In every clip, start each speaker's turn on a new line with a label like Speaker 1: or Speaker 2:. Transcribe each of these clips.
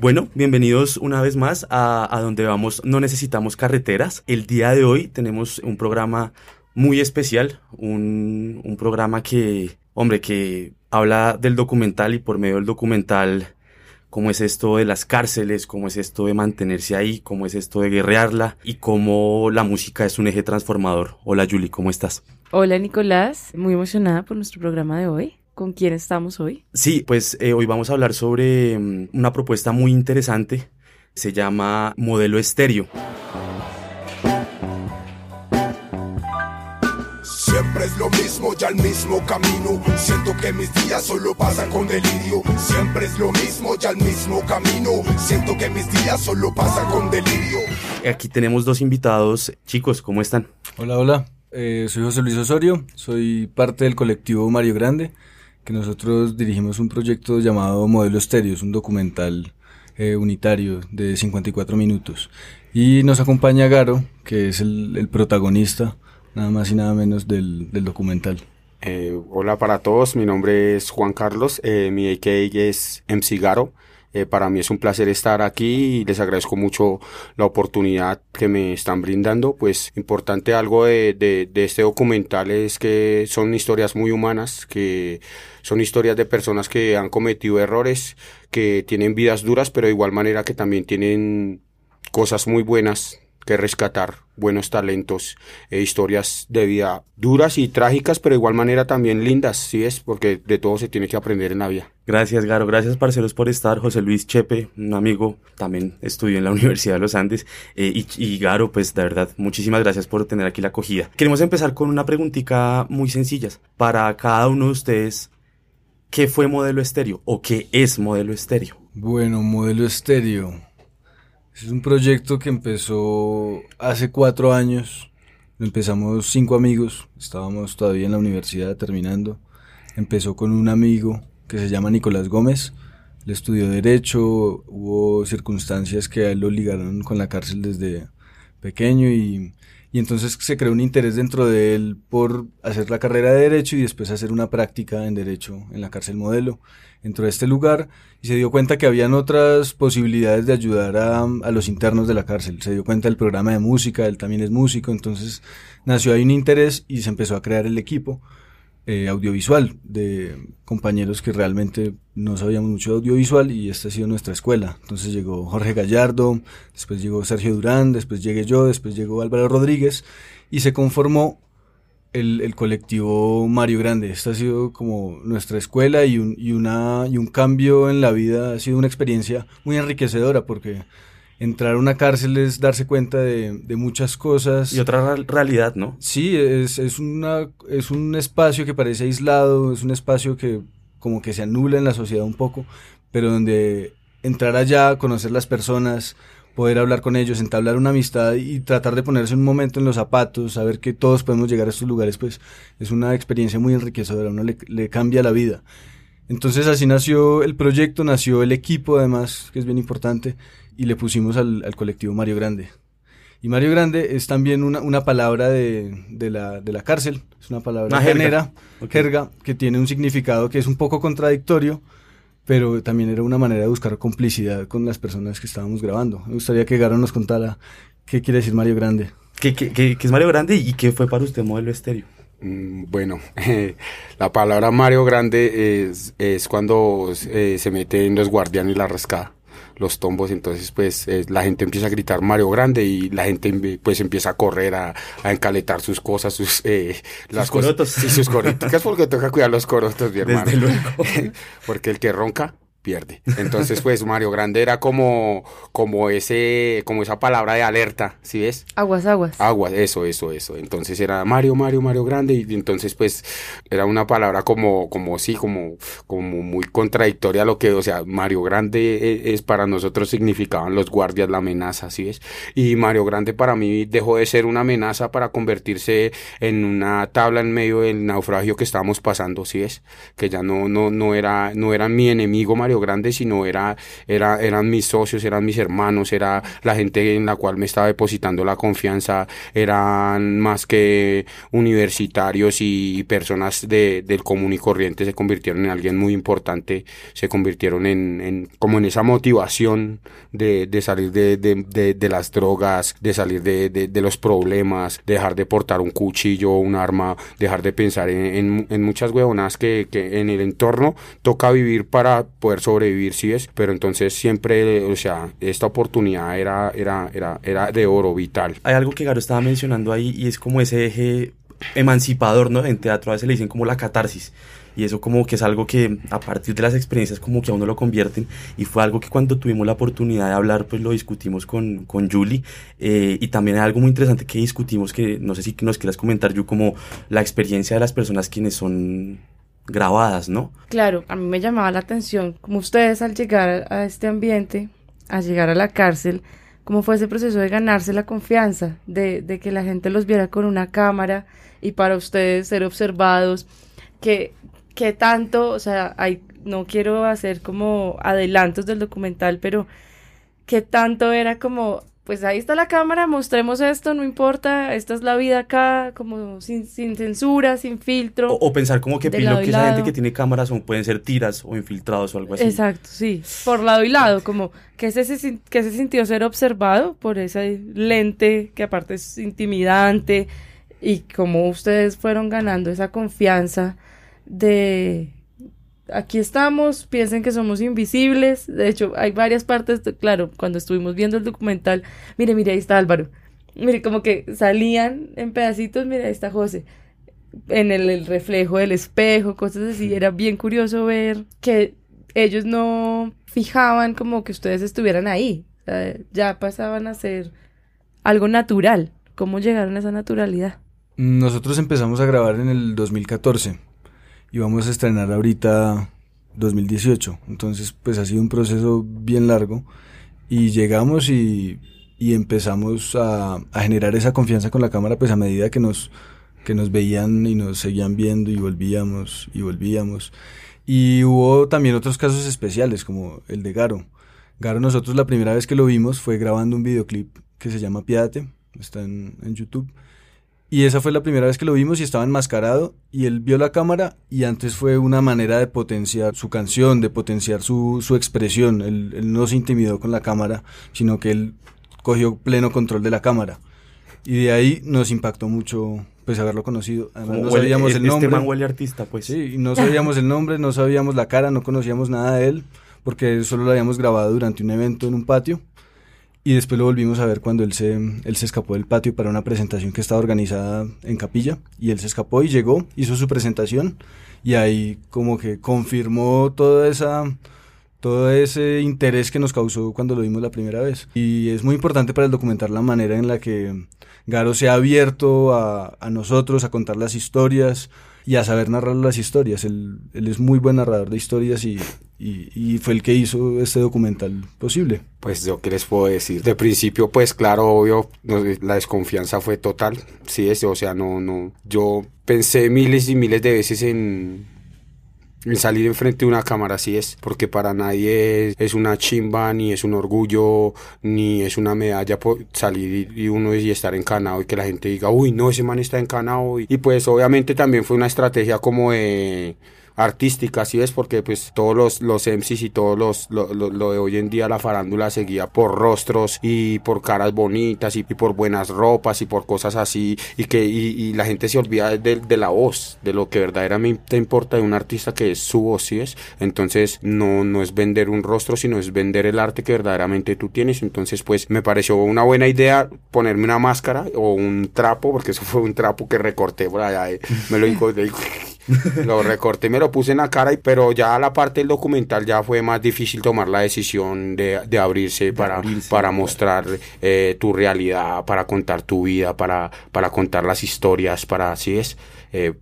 Speaker 1: Bueno, bienvenidos una vez más a, a, donde vamos, no necesitamos carreteras. El día de hoy tenemos un programa muy especial, un, un programa que, hombre, que habla del documental y por medio del documental cómo es esto de las cárceles, cómo es esto de mantenerse ahí, cómo es esto de guerrearla y cómo la música es un eje transformador. Hola Julie, ¿cómo estás?
Speaker 2: Hola Nicolás, muy emocionada por nuestro programa de hoy. ¿Con quién estamos hoy?
Speaker 1: Sí, pues eh, hoy vamos a hablar sobre um, una propuesta muy interesante. Se llama Modelo Estéreo.
Speaker 3: Siempre es lo mismo, ya el mismo camino. Siento que mis días solo pasan con delirio. Siempre es lo mismo, ya el mismo camino. Siento que mis días solo pasan con delirio.
Speaker 1: Aquí tenemos dos invitados. Chicos, ¿cómo están?
Speaker 4: Hola, hola. Eh, soy José Luis Osorio. Soy parte del colectivo Mario Grande que nosotros dirigimos un proyecto llamado Modelo Estéreo, es un documental eh, unitario de 54 minutos. Y nos acompaña Garo, que es el, protagonista, nada más y nada menos del, documental.
Speaker 5: Eh, hola para todos, mi nombre es Juan Carlos, eh, mi AKA es MC Garo. Eh, para mí es un placer estar aquí y les agradezco mucho la oportunidad que me están brindando. Pues importante algo de, de, de, este documental es que son historias muy humanas, que son historias de personas que han cometido errores, que tienen vidas duras, pero de igual manera que también tienen cosas muy buenas que rescatar buenos talentos, e historias de vida duras y trágicas, pero de igual manera también lindas, ¿sí es? Porque de todo se tiene que aprender en la vida.
Speaker 1: Gracias, Garo. Gracias, parceros, por estar. José Luis Chepe, un amigo, también estudió en la Universidad de los Andes. Eh, y, y, Garo, pues, de verdad, muchísimas gracias por tener aquí la acogida. Queremos empezar con una preguntita muy sencilla. Para cada uno de ustedes, ¿qué fue Modelo Estéreo o qué es Modelo Estéreo?
Speaker 4: Bueno, Modelo Estéreo es un proyecto que empezó hace cuatro años. Empezamos cinco amigos. Estábamos todavía en la universidad terminando. Empezó con un amigo que se llama Nicolás Gómez. Él estudió Derecho. Hubo circunstancias que a él lo ligaron con la cárcel desde pequeño y, y entonces se creó un interés dentro de él por hacer la carrera de Derecho y después hacer una práctica en Derecho en la cárcel modelo entró a este lugar y se dio cuenta que habían otras posibilidades de ayudar a, los internos de la cárcel. Se dio cuenta del programa de música, él también es músico, entonces nació ahí un interés y se empezó a crear el equipo eh, audiovisual de compañeros que realmente no sabíamos mucho de audiovisual y esta ha sido nuestra escuela. Entonces llegó Jorge Gallardo, después llegó Sergio Durán, después llegué yo, después llegó Álvaro Rodríguez y se conformó el, el, colectivo Mario Grande. Esta ha sido como nuestra escuela y un, y, una, y un cambio en la vida, ha sido una experiencia muy enriquecedora porque entrar a una cárcel es darse cuenta de, de muchas cosas.
Speaker 1: Y otra realidad, ¿no?
Speaker 4: Sí, es, es, una, es un espacio que parece aislado, es un espacio que como que se anula en la sociedad un poco, pero donde entrar allá, conocer las personas, poder hablar con ellos, entablar una amistad y tratar de ponerse un momento en los zapatos, saber que todos podemos llegar a estos lugares, pues es una experiencia muy enriquecedora, uno le, le cambia la vida. Entonces así nació el proyecto, nació el equipo además, que es bien importante, y le pusimos al, al colectivo Mario Grande. Y Mario Grande es también una, una palabra de, de, la, de la cárcel, es una palabra
Speaker 1: Una
Speaker 4: genera,
Speaker 1: jerga. Ok.
Speaker 4: jerga, que tiene un significado que es un poco contradictorio, pero también era una manera de buscar complicidad con las personas que estábamos grabando. Me gustaría que Garo nos contara qué quiere decir Mario Grande.
Speaker 1: ¿Qué, qué, qué, qué es Mario Grande y qué fue para usted modelo estéreo?
Speaker 5: Mm, Bueno, la palabra Mario Grande es, es cuando eh, se mete en los guardianes la rascada, los tombos, entonces pues eh, la gente empieza a gritar Mario Grande y la gente pues empieza a correr, a, a encaletar sus cosas, sus, eh, las cosas,
Speaker 1: corotos.
Speaker 5: sí, sus coroticas, porque toca cuidar los corotos, mi hermano.
Speaker 1: Desde luego.
Speaker 5: porque el que ronca pierde. Entonces, pues Mario Grande era como, como ese, como esa palabra de alerta, ¿sí ves?
Speaker 2: Aguas, aguas.
Speaker 5: Agua, eso, eso, eso. Entonces era Mario, Mario, Mario Grande. Y entonces, pues, era una palabra como, como sí, como, como muy contradictoria a lo que, o sea, Mario Grande e- es, para nosotros significaban los guardias, la amenaza, ¿sí ves? Y Mario Grande para mí dejó de ser una amenaza para convertirse en una tabla en medio del naufragio que estábamos pasando, ¿sí ves? Que ya no, no, no era, no era mi enemigo Mario grande, sino era, era, eran mis socios, eran mis hermanos, era la gente en la cual me estaba depositando la confianza, eran más que universitarios y personas de, del común y corriente, se convirtieron en alguien muy importante, se convirtieron en, como en esa motivación de, salir de, de, las drogas, de salir de, los problemas, dejar de portar un cuchillo un arma, dejar de pensar en, en, en muchas huevonas que, que en el entorno toca vivir para poder sobrevivir, si es, pero entonces siempre, o sea, esta oportunidad era, era, era, era de oro vital.
Speaker 1: Hay algo que Garo estaba mencionando ahí y es como ese eje emancipador, ¿no? En teatro a veces le dicen como la catarsis. Y eso como que es algo que a partir de las experiencias como que a uno lo convierten. Y fue algo que cuando tuvimos la oportunidad de hablar, pues lo discutimos con, con Julie. Eh, y también hay algo muy interesante que discutimos que no sé si nos quieras comentar, yo como la experiencia de las personas quienes son grabadas, ¿no?
Speaker 2: Claro, a mí me llamaba la atención como ustedes al llegar a este ambiente, a llegar a la cárcel, cómo fue ese proceso de ganarse la confianza, de, de que la gente los viera con una cámara y para ustedes ser observados, que, que tanto, o sea, no quiero hacer como adelantos del documental, pero que tanto era como pues ahí está la cámara, mostremos esto, no importa, esta es la vida acá, como sin, sin censura, sin filtro.
Speaker 1: O, pensar como que pilo que esa gente que tiene cámaras pueden ser tiras o infiltrados o algo así.
Speaker 2: Exacto, sí, por lado y lado, como que se, que se sintió ser observado por ese lente que aparte es intimidante y como ustedes fueron ganando esa confianza de aquí estamos, piensen que somos invisibles. De hecho, hay varias partes, claro, cuando estuvimos viendo el documental, mire, mire, ahí está Álvaro. Mire, como que salían en pedacitos, mire, ahí está José. En el, reflejo del espejo, cosas así. Era bien curioso ver que ellos no fijaban como que ustedes estuvieran ahí. ya pasaban a ser algo natural. ¿Cómo llegaron a esa naturalidad?
Speaker 4: Nosotros empezamos a grabar en el 2014 y vamos a estrenar ahorita 2018. Entonces, pues ha sido un proceso bien largo y llegamos y, y empezamos a, a, generar esa confianza con la cámara, pues a medida que nos, que nos veían y nos seguían viendo y volvíamos y volvíamos. Y hubo también otros casos especiales, como el de Garo. Garo, nosotros la primera vez que lo vimos fue grabando un videoclip que se llama Piádate, está en, en YouTube. Y esa fue la primera vez que lo vimos y estaba enmascarado y él vio la cámara y antes fue una manera de potenciar su canción, de potenciar su, su expresión. Él, él, no se intimidó con la cámara, sino que él cogió pleno control de la cámara. Y de ahí nos impactó mucho pues haberlo conocido. Además no sabíamos el, nombre.
Speaker 1: Este man artista, pues.
Speaker 4: Sí, no sabíamos el nombre, no sabíamos la cara, no conocíamos nada de él, porque solo lo habíamos grabado durante un evento en un patio. Y después lo volvimos a ver cuando él se, él se escapó del patio para una presentación que estaba organizada en Capilla. Y él se escapó y llegó, hizo su presentación. Y ahí como que confirmó toda esa, todo ese interés que nos causó cuando lo vimos la primera vez. Y es muy importante para el documentar la manera en la que Garo se ha abierto a, a nosotros, a contar las historias, y a saber narrar las historias. Él, él es muy buen narrador de historias y, y, y, fue el que hizo este documental posible.
Speaker 5: Pues yo qué les puedo decir. De principio, pues claro, obvio, la desconfianza fue total. Sí, es, o sea, no, no. Yo pensé miles y miles de veces en el salir enfrente de una cámara así es, porque para nadie es, una chimba, ni es un orgullo, ni es una medalla por salir y, uno y estar encanado y que la gente diga, uy, no, ese man está encanado. y pues obviamente también fue una estrategia como de artística, ¿sí es? Porque pues todos los, los MCs y todos los, lo, lo, de hoy en día la farándula seguía por rostros y por caras bonitas y, por buenas ropas y por cosas así y que y, la gente se olvida de, de, la voz, de lo que verdaderamente importa de un artista que es su voz, ¿sí es? Entonces no, no es vender un rostro, sino es vender el arte que verdaderamente tú tienes. Entonces pues me pareció una buena idea ponerme una máscara o un trapo, porque eso fue un trapo que recorté por allá, eh, me lo dijo, lo recorté, me lo puse en la cara, pero ya la parte del documental ya fue más difícil tomar la decisión de, de abrirse para, para mostrar eh, tu realidad, para contar tu vida, para, para contar las historias, para así es. Eh,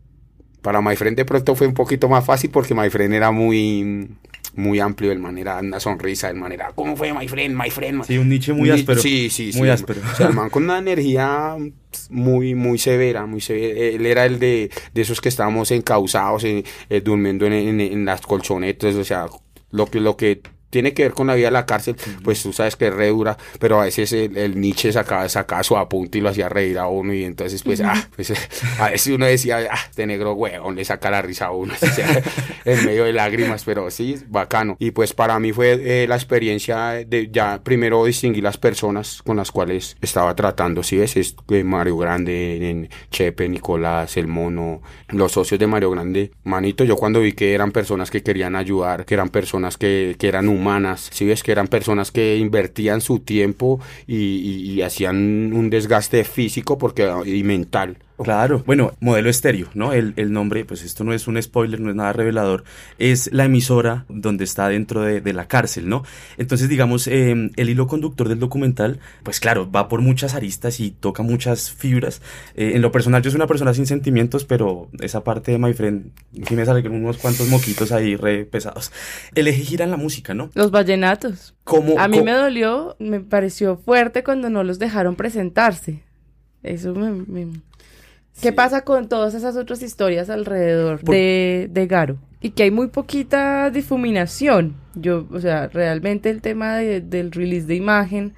Speaker 5: para My Friend de pronto fue un poquito más fácil porque My Friend era muy muy amplio, el manera, una sonrisa, el manera, ¿cómo fue, my friend, my friend?
Speaker 1: Sí, un nicho muy áspero.
Speaker 5: Sí, sí,
Speaker 1: muy áspero.
Speaker 5: O sea, el man con una energía muy, muy severa, muy severa. Él era el de, de esos que estábamos encausados, eh, durmiendo en, en, las colchonetas, o sea, lo que, lo que tiene que ver con la vida de la cárcel, pues tú sabes que es re dura, pero a veces el, el Nietzsche sacaba, sacaba su apunte y lo hacía reír a uno y entonces pues, ah, pues a veces uno decía, ah, este negro huevón le saca la risa a uno, o sea, en medio de lágrimas, pero sí, bacano. Y pues para mí fue eh, la experiencia de ya primero distinguir las personas con las cuales estaba tratando, ves, es eh, Mario Grande, en Chepe, Nicolás, el mono, los socios de Mario Grande, manito, yo cuando vi que eran personas que querían ayudar, que eran personas que, que eran humanas, si ves que eran personas que invertían su tiempo y, y- y hacían un desgaste físico porque, y mental.
Speaker 1: Claro, bueno, modelo estéreo, ¿no? El, el nombre, pues esto no es un spoiler, no es nada revelador, es la emisora donde está dentro de, de la cárcel, ¿no? Entonces, digamos, eh, el hilo conductor del documental, pues claro, va por muchas aristas y toca muchas fibras. Eh, en lo personal, yo soy una persona sin sentimientos, pero esa parte de My Friend, sí me salen unos cuantos moquitos ahí re pesados. El eje gira en la música, ¿no?
Speaker 2: Los vallenatos.
Speaker 1: ¿Cómo,
Speaker 2: A mí
Speaker 1: cómo-
Speaker 2: me dolió, me pareció fuerte cuando no los dejaron presentarse. Eso me... me- ¿Qué pasa con todas esas otras historias alrededor
Speaker 1: Por-
Speaker 2: de, de Garo? Y que hay muy poquita difuminación. Yo, o sea, realmente el tema de- del release de imagen,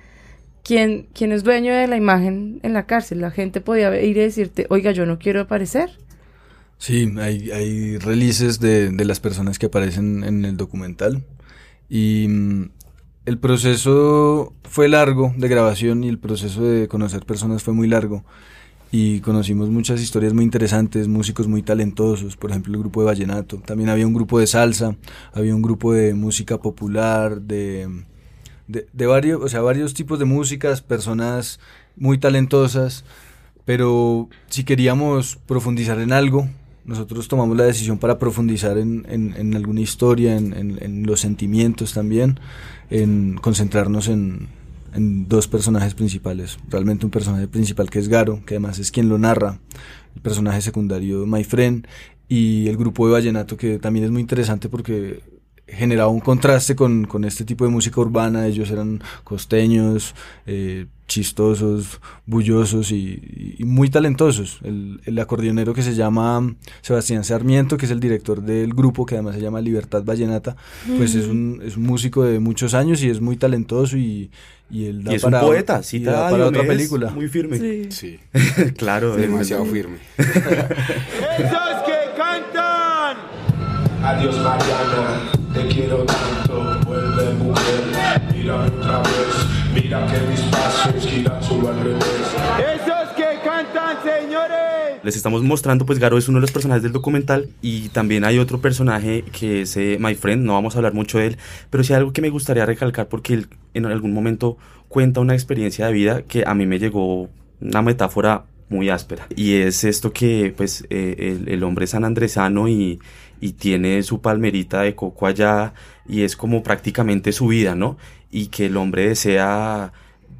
Speaker 2: ¿quién, ¿quién es dueño de la imagen en la cárcel? La gente podía ir y decirte, oiga, yo no quiero aparecer.
Speaker 4: Sí, hay, hay releases de, de las personas que aparecen en el documental. Y mm, el proceso fue largo de grabación y el proceso de conocer personas fue muy largo. Y conocimos muchas historias muy interesantes, músicos muy talentosos, por ejemplo el grupo de Vallenato. También había un grupo de salsa, había un grupo de música popular, de, de, de varios, o sea, varios tipos de músicas, personas muy talentosas. Pero si queríamos profundizar en algo, nosotros tomamos la decisión para profundizar en, en- en alguna historia, en, en- en los sentimientos también, en concentrarnos en, en dos personajes principales. Realmente un personaje principal que es Garo, que además es quien lo narra, el personaje secundario My Friend, y el grupo de Vallenato, que también es muy interesante porque generaba un contraste con, con este tipo de música urbana. Ellos eran costeños, eh, chistosos, bullosos y, y muy talentosos. El, el acordeonero que se llama Sebastián Sarmiento, que es el director del grupo, que además se llama Libertad Vallenata, pues es un, es un músico de muchos años y es muy talentoso y, y él da
Speaker 1: Y es un
Speaker 4: para,
Speaker 1: poeta,
Speaker 4: y
Speaker 1: cita
Speaker 4: da para otra película.
Speaker 1: Muy firme.
Speaker 2: Sí.
Speaker 5: Sí,
Speaker 1: claro, de-
Speaker 5: demasiado firme.
Speaker 6: ¡Esos que cantan!
Speaker 3: Adiós Mariana, te quiero tanto, vuelve mujer, mira otra vez, mira que mis pasos giran solo al revés.
Speaker 6: ¡Esos que cantan, señores!
Speaker 1: Les estamos mostrando, pues Garo es uno de los personajes del documental y también hay otro personaje que es eh, My Friend, no vamos a hablar mucho de él, pero sí hay algo que me gustaría recalcar porque él en algún momento cuenta una experiencia de vida que a mí me llegó una metáfora muy áspera y es esto que pues eh, el, el hombre es sanandresano y, y tiene su palmerita de coco allá y es como prácticamente su vida, ¿no? Y que el hombre desea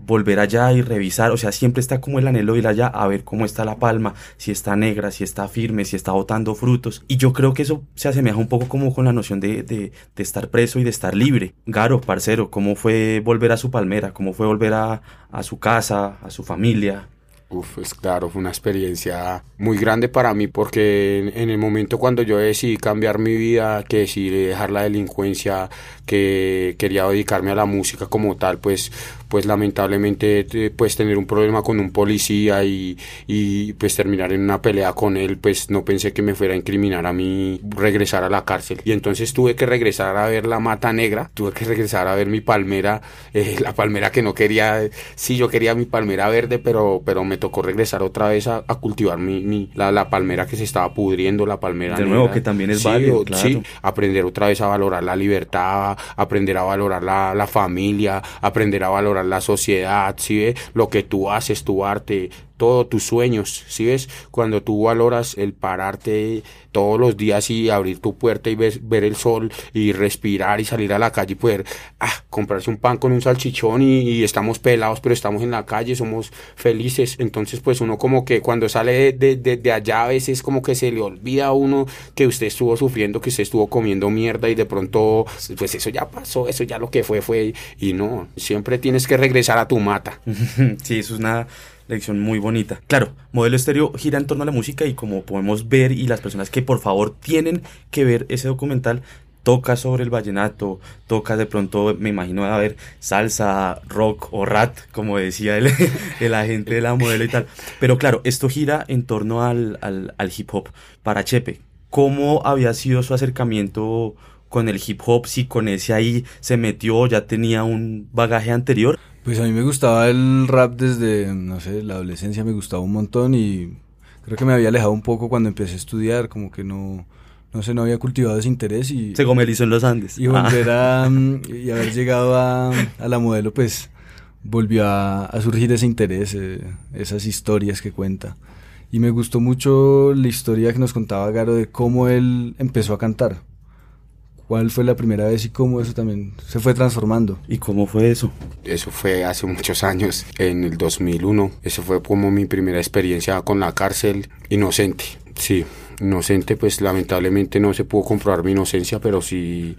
Speaker 1: volver allá y revisar, o sea, siempre está como el anhelo de ir allá a ver cómo está la palma, si está negra, si está firme, si está botando frutos. Y yo creo que eso se asemeja un poco como con la noción de, de, estar preso y de estar libre. Garo, parcero, ¿cómo fue volver a su palmera? ¿Cómo fue volver a, a su casa, a su familia?
Speaker 5: Uf, es claro, fue una experiencia muy grande para mí porque en, el momento cuando yo decidí cambiar mi vida, que decidí dejar la delincuencia, que quería dedicarme a la música como tal, pues, pues lamentablemente eh, pues tener un problema con un policía y, y pues terminar en una pelea con él, pues no pensé que me fuera a incriminar a mí regresar a la cárcel. Y entonces tuve que regresar a ver la mata negra, tuve que regresar a ver mi palmera, eh, la palmera que no quería, sí yo quería mi palmera verde, pero, pero me tocó regresar otra vez a, a cultivar mi, mi- la, la palmera que se estaba pudriendo, la palmera
Speaker 1: De nuevo,
Speaker 5: negra.
Speaker 1: que también es
Speaker 5: Sí,
Speaker 1: válido,
Speaker 5: o-
Speaker 1: claro.
Speaker 5: sí, aprender otra vez a valorar la libertad, aprender a valorar la, la familia, aprender a valorar la sociedad, ¿sí ves? Lo que tú haces, tu arte, todos tus sueños, ¿sí ves? Cuando tú valoras el pararte todos los días y abrir tu puerta y ver el sol y respirar y salir a la calle y poder ah, comprarse un pan con un salchichón y, estamos pelados pero estamos en la calle, somos felices, entonces pues uno como que cuando sale de- de allá a veces como que se le olvida a uno que usted estuvo sufriendo, que usted estuvo comiendo mierda y de pronto pues eso ya pasó, eso ya lo que fue fue y no, siempre tienes que regresar a tu mata.
Speaker 1: Sí, eso es una lección muy bonita. Claro, modelo estéreo gira en torno a la música y como podemos ver y las personas que por favor tienen que ver ese documental, toca sobre el vallenato, toca de pronto, me imagino, a ver salsa, rock o rat, como decía el, el agente de la modelo y tal. Pero claro, esto gira en torno al, al, al hip hop. Para Chepe, ¿cómo había sido su acercamiento con el hip hop? Si con ese ahí se metió, ya tenía un bagaje anterior.
Speaker 4: Pues a mí me gustaba el rap desde, no sé, la adolescencia me gustaba un montón y creo que me había alejado un poco cuando empecé a estudiar, como que no, no sé, no había cultivado ese interés y...
Speaker 1: Se gomelizó en los Andes.
Speaker 4: Y volver a... mm, y haber llegado a, a la modelo, pues volvió a, a surgir ese interés, eh, esas historias que cuenta. Y me gustó mucho la historia que nos contaba Garo de cómo él empezó a cantar. ¿Cuál fue la primera vez y cómo eso también se fue transformando?
Speaker 1: ¿Y cómo fue eso?
Speaker 5: Eso fue hace muchos años, en el 2001. Eso fue como mi primera experiencia con la cárcel, inocente. Sí, inocente, pues lamentablemente no se pudo comprobar mi inocencia, pero sí,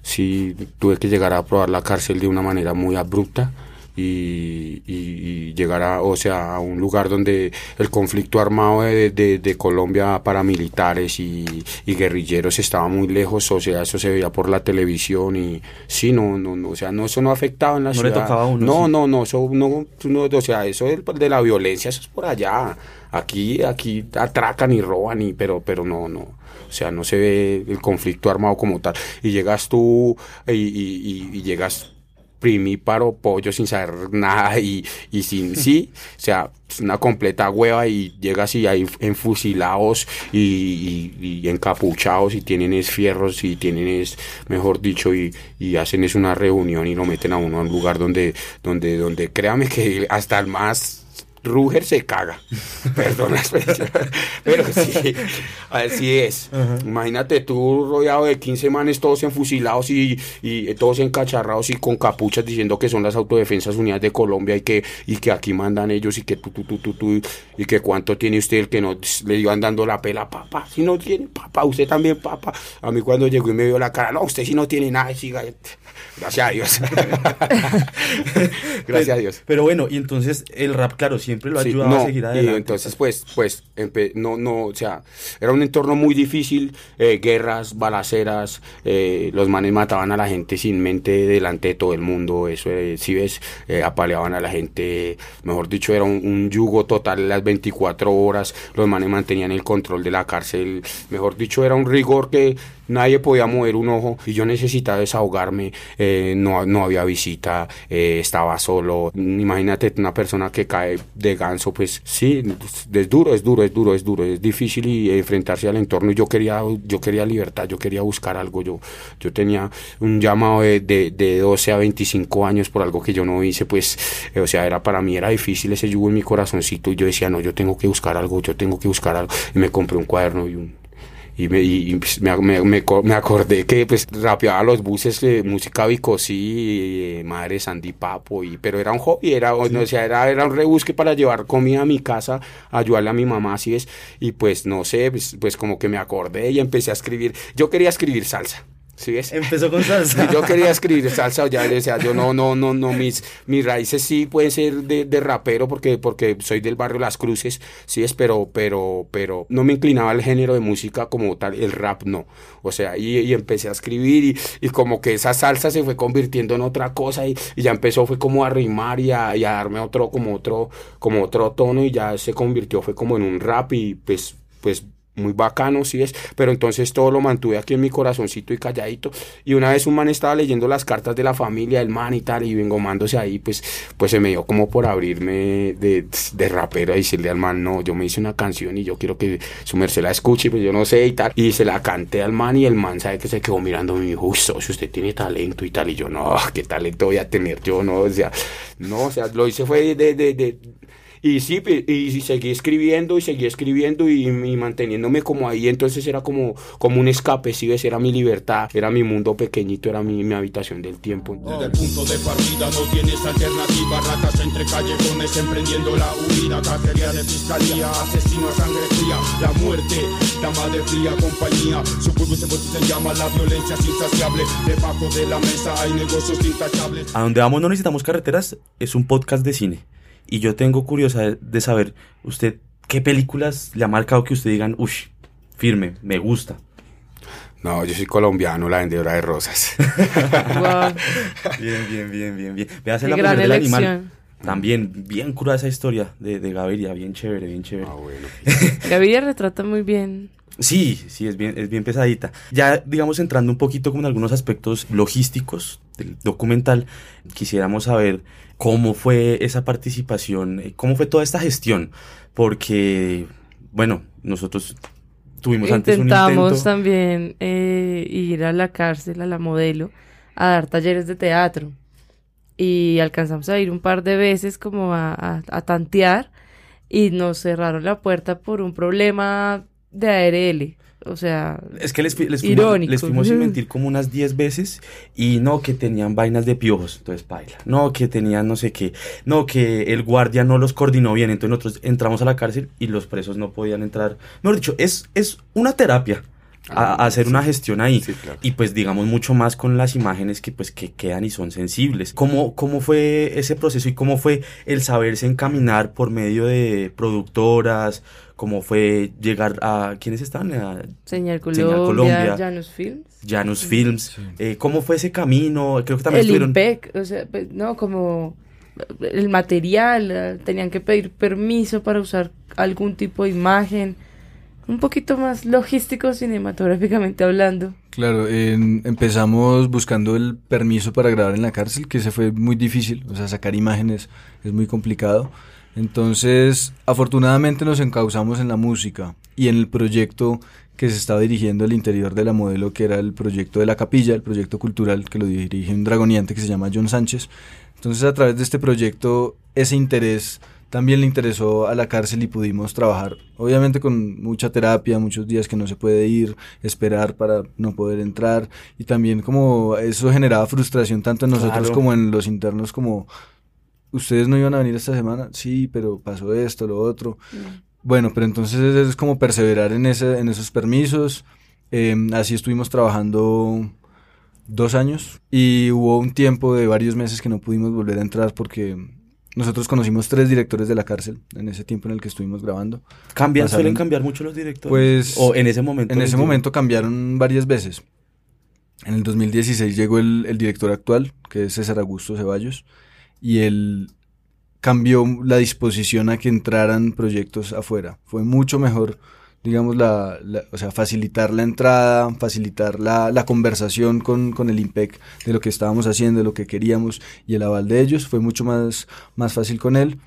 Speaker 5: sí tuve que llegar a probar la cárcel de una manera muy abrupta. Y, y, llegar a, o sea, a un lugar donde el conflicto armado de, de, de Colombia, paramilitares y, y, guerrilleros estaba muy lejos, o sea, eso se veía por la televisión y sí, no, no, no o sea, no, eso no afectaba en la
Speaker 1: no
Speaker 5: ciudad.
Speaker 1: le tocaba a uno.
Speaker 5: No,
Speaker 1: sí.
Speaker 5: no, no, eso no, no, o sea, eso de, de la violencia, eso es por allá. Aquí, aquí atracan y roban y, pero, pero no, no. O sea, no se ve el conflicto armado como tal. Y llegas tú y, y, y llegas primíparo, pollo sin saber nada y, y sin sí, o sea, es una completa hueva y llegas y hay enfusilados y, y, y, encapuchados y tienen es fierros y tienen es, mejor dicho, y, y hacen es una reunión y lo meten a uno a un lugar donde, donde, donde créame que hasta el más Ruger se caga. Perdón la expresión. Pero sí, así es. Uh -huh. Imagínate tú rodeado de 15 manes todos enfusilados y, y, todos encacharrados y con capuchas diciendo que son las autodefensas unidas de Colombia y que, y que aquí mandan ellos y que tú, tú, tú, tú, tú, y que cuánto tiene usted el que no le iban dando la pela, papá. Si no tiene, papá, usted también, papá. A mí cuando llegó y me vio la cara, no, usted si no tiene nada, siga. Gracias a Dios. Gracias a Dios.
Speaker 1: Pero bueno, y entonces el rap, claro, siempre lo ha ayudado
Speaker 5: no,
Speaker 1: a seguir adelante.
Speaker 5: Y entonces, pues, pues, no, no, o sea, era un entorno muy difícil, eh, guerras, balaceras, eh, los manes mataban a la gente sin mente delante de todo el mundo, eso, eh, si ves, apaleaban a la gente, mejor dicho, era un, un, yugo total las 24 horas, los manes mantenían el control de la cárcel, mejor dicho, era un rigor que nadie podía mover un ojo y yo necesitaba desahogarme, eh, no, no había visita, eh, estaba solo, imagínate una persona que cae de ganso, pues sí, es duro, es duro, es duro, es duro, es difícil y enfrentarse al entorno. Y yo quería, yo quería libertad, yo quería buscar algo, yo, yo tenía un llamado de, de, de 12 a 25 años por algo que yo no hice, pues, o sea, era para mí era difícil ese yugo en mi corazoncito y yo decía, no, yo tengo que buscar algo, yo tengo que buscar algo y me compré un cuaderno y un, y me, y me, me, me, me, acordé que pues rapeaba los buses de música Bicosí, eh, madre Sandy Papo, y, pero era un hobby, era, sí. no, o sea, era, era un rebusque para llevar comida a mi casa, ayudarle a mi mamá, así es, y pues no sé, pues, pues como que me acordé y empecé a escribir, yo quería escribir salsa. ¿Sí ves?
Speaker 1: Empezó con salsa.
Speaker 5: yo quería escribir salsa, ya le decía, yo no, no, no, no, mis, mis raíces sí pueden ser de, de, rapero porque, porque soy del barrio Las Cruces, sí es, pero, pero, pero no me inclinaba al género de música como tal, el rap no. O sea, y, y empecé a escribir y, y, como que esa salsa se fue convirtiendo en otra cosa y, y ya empezó fue como a rimar y a, y a darme otro, como otro, como otro tono y ya se convirtió, fue como en un rap y pues, pues muy bacano, sí es, pero entonces todo lo mantuve aquí en mi corazoncito y calladito. Y una vez un man estaba leyendo las cartas de la familia, el man y tal, y vengo mándose ahí, pues, pues se me dio como por abrirme de, de rapero a decirle al man, no, yo me hice una canción y yo quiero que su merced la escuche, pues yo no sé y tal. Y se la canté al man y el man sabe que se quedó mirando y me dijo, uy, socio, usted tiene talento y tal. Y yo, no, ¿qué talento voy a tener yo? No, o sea, no, o sea, lo hice fue de y sí, y, y, seguí escribiendo y seguí escribiendo y, y, manteniéndome como ahí, entonces era como, como un escape, si ves, era mi libertad, era mi mundo pequeñito, era mi, mi habitación del tiempo.
Speaker 3: Desde el punto de partida no tienes alternativa, ratas entre callejones emprendiendo la huida, cacería de fiscalía, asesino a sangre fría, la muerte, dama de fría compañía, su pueblo se, se llama la violencia es insaciable, debajo de la mesa hay negocios intachables.
Speaker 1: A donde vamos no necesitamos carreteras, es un podcast de cine. Y yo tengo curiosidad de saber, usted, ¿qué películas le ha marcado que usted digan, uff, firme, me gusta?
Speaker 5: No, yo soy colombiano, la vendedora de rosas.
Speaker 2: Wow,
Speaker 1: Bien, bien, bien, bien, bien. Veas
Speaker 2: qué
Speaker 1: la
Speaker 2: gran
Speaker 1: mujer del animal. También, bien cruda esa historia de, de Gaviria, bien chévere, bien chévere.
Speaker 5: Ah, bueno.
Speaker 2: Gaviria retrata muy bien.
Speaker 1: Sí, sí, es bien, es bien pesadita. Ya, digamos, entrando un poquito como en algunos aspectos logísticos del documental, quisiéramos saber cómo fue esa participación, eh, cómo fue toda esta gestión, porque, bueno, nosotros tuvimos antes un intento.
Speaker 2: también eh, ir a la cárcel, a la modelo, a dar talleres de teatro. Y alcanzamos a ir un par de veces como a tantear y nos cerraron la puerta por un problema de ARL. O sea,
Speaker 1: Es que les, les fuimos, les fuimos sin mentir como unas 10 veces y no que tenían vainas de piojos, entonces baila. No que tenían no sé qué. No que el guardia no los coordinó bien, entonces nosotros entramos a la cárcel y los presos no podían entrar. Mejor dicho, es, es una terapia a, a hacer una gestión ahí.
Speaker 5: Sí, claro.
Speaker 1: Y pues digamos mucho más con las imágenes que pues que quedan y son sensibles. ¿Cómo, cómo fue ese proceso y cómo fue el saberse encaminar por medio de productoras? ¿Cómo fue llegar a... ¿Quiénes están? A
Speaker 2: Señal Colombia,
Speaker 1: Señal Colombia.
Speaker 2: Janus Films.
Speaker 1: Janus Films. Eh, ¿Cómo fue ese camino? Creo que también
Speaker 2: el
Speaker 1: estuvieron...
Speaker 2: IMPEC, o sea, pues, no, como el material, eh, tenían que pedir permiso para usar algún tipo de imagen, un poquito más logístico cinematográficamente hablando.
Speaker 4: Claro, en- empezamos buscando el permiso para grabar en la cárcel, que se fue muy difícil, o sea, sacar imágenes es muy complicado. Entonces, afortunadamente nos encauzamos en la música y en el proyecto que se estaba dirigiendo al interior de la modelo, que era el proyecto de la capilla, el proyecto cultural que lo dirige un dragoniante que se llama John Sánchez. Entonces, a través de este proyecto, ese interés también le interesó a la cárcel y pudimos trabajar, obviamente con mucha terapia, muchos días que no se puede ir, esperar para no poder entrar y también como eso generaba frustración tanto en nosotros
Speaker 1: Claro.
Speaker 4: como en los internos como ustedes no iban a venir esta semana, sí, pero pasó esto, lo otro. Bueno, pero entonces es como perseverar en ese, en esos permisos. Eh, así estuvimos trabajando dos años y hubo un tiempo de varios meses que no pudimos volver a entrar porque nosotros conocimos tres directores de la cárcel en ese tiempo en el que estuvimos grabando.
Speaker 1: ¿Cambian,
Speaker 4: pasaron-
Speaker 1: suelen cambiar mucho los directores?
Speaker 4: Pues,
Speaker 1: O en ese momento.
Speaker 4: En ese momento cambiaron varias veces. En el 2016 llegó el, el director actual, que es César Augusto Ceballos, y él cambió la disposición a que entraran proyectos afuera. Fue mucho mejor, digamos, la, la- o sea, facilitar la entrada, facilitar la, la conversación con, con el IMPEC de lo que estábamos haciendo, de lo que queríamos y el aval de ellos. Fue mucho más, más fácil con él.